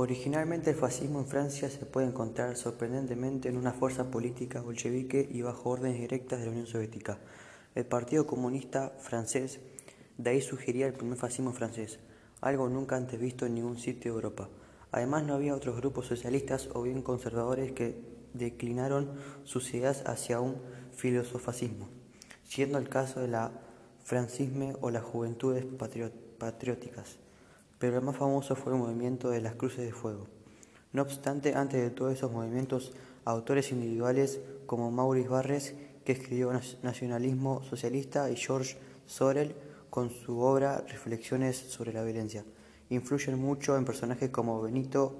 Originalmente el fascismo en Francia se puede encontrar sorprendentemente en una fuerza política bolchevique y bajo órdenes directas de la Unión Soviética, el Partido Comunista Francés, de ahí surgiría el primer fascismo francés, algo nunca antes visto en ningún sitio de Europa. Además no había otros grupos socialistas o bien conservadores que declinaron sus ideas hacia un filosofascismo, siendo el caso de la francisme o las juventudes patrióticas pero el más famoso fue el movimiento de las Cruces de Fuego. No obstante, antes de todos esos movimientos, autores individuales como Maurice Barres, que escribió Nacionalismo Socialista, y George Sorel, con su obra Reflexiones sobre la violencia, influyen mucho en personajes como Benito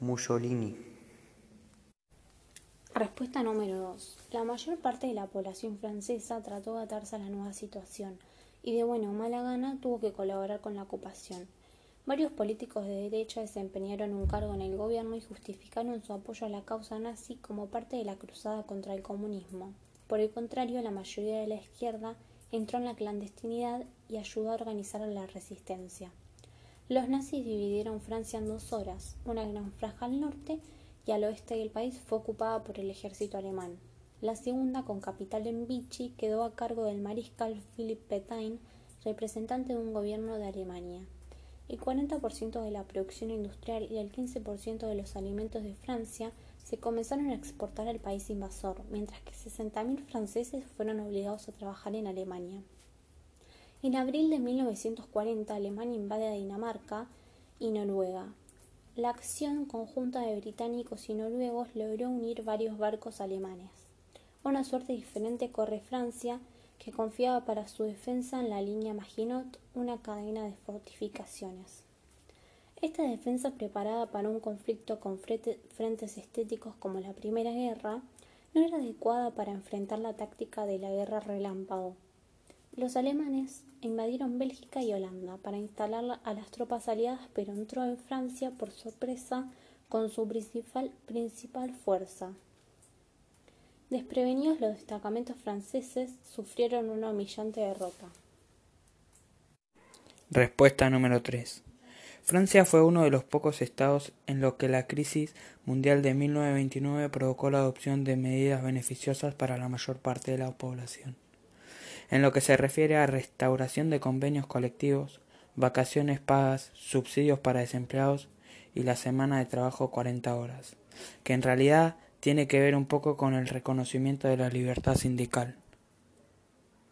Mussolini. Respuesta número 2. La mayor parte de la población francesa trató de atarse a la nueva situación y de buena o mala gana tuvo que colaborar con la ocupación. Varios políticos de derecha desempeñaron un cargo en el gobierno y justificaron su apoyo a la causa nazi como parte de la cruzada contra el comunismo. Por el contrario, la mayoría de la izquierda entró en la clandestinidad y ayudó a organizar la resistencia. Los nazis dividieron Francia en dos horas, una gran franja al norte y al oeste del país fue ocupada por el ejército alemán. La segunda, con capital en Vichy, quedó a cargo del mariscal Philipp Petain, representante de un gobierno de Alemania. El 40% de la producción industrial y el 15% de los alimentos de Francia se comenzaron a exportar al país invasor, mientras que 60.000 franceses fueron obligados a trabajar en Alemania. En abril de 1940, Alemania invade a Dinamarca y Noruega. La acción conjunta de británicos y noruegos logró unir varios barcos alemanes. Una suerte diferente corre Francia, que confiaba para su defensa en la línea Maginot, una cadena de fortificaciones. Esta defensa preparada para un conflicto con frentes estéticos como la Primera Guerra no era adecuada para enfrentar la táctica de la guerra relámpago. Los alemanes invadieron Bélgica y Holanda para instalar a las tropas aliadas, pero entró en Francia por sorpresa con su principal, fuerza, Desprevenidos los destacamentos franceses sufrieron una humillante derrota. Respuesta número 3. Francia fue uno de los pocos estados en los que la crisis mundial de 1929 provocó la adopción de medidas beneficiosas para la mayor parte de la población. En lo que se refiere a restauración de convenios colectivos, vacaciones pagas, subsidios para desempleados y la semana de trabajo 40 horas, que en realidad tiene que ver un poco con el reconocimiento de la libertad sindical.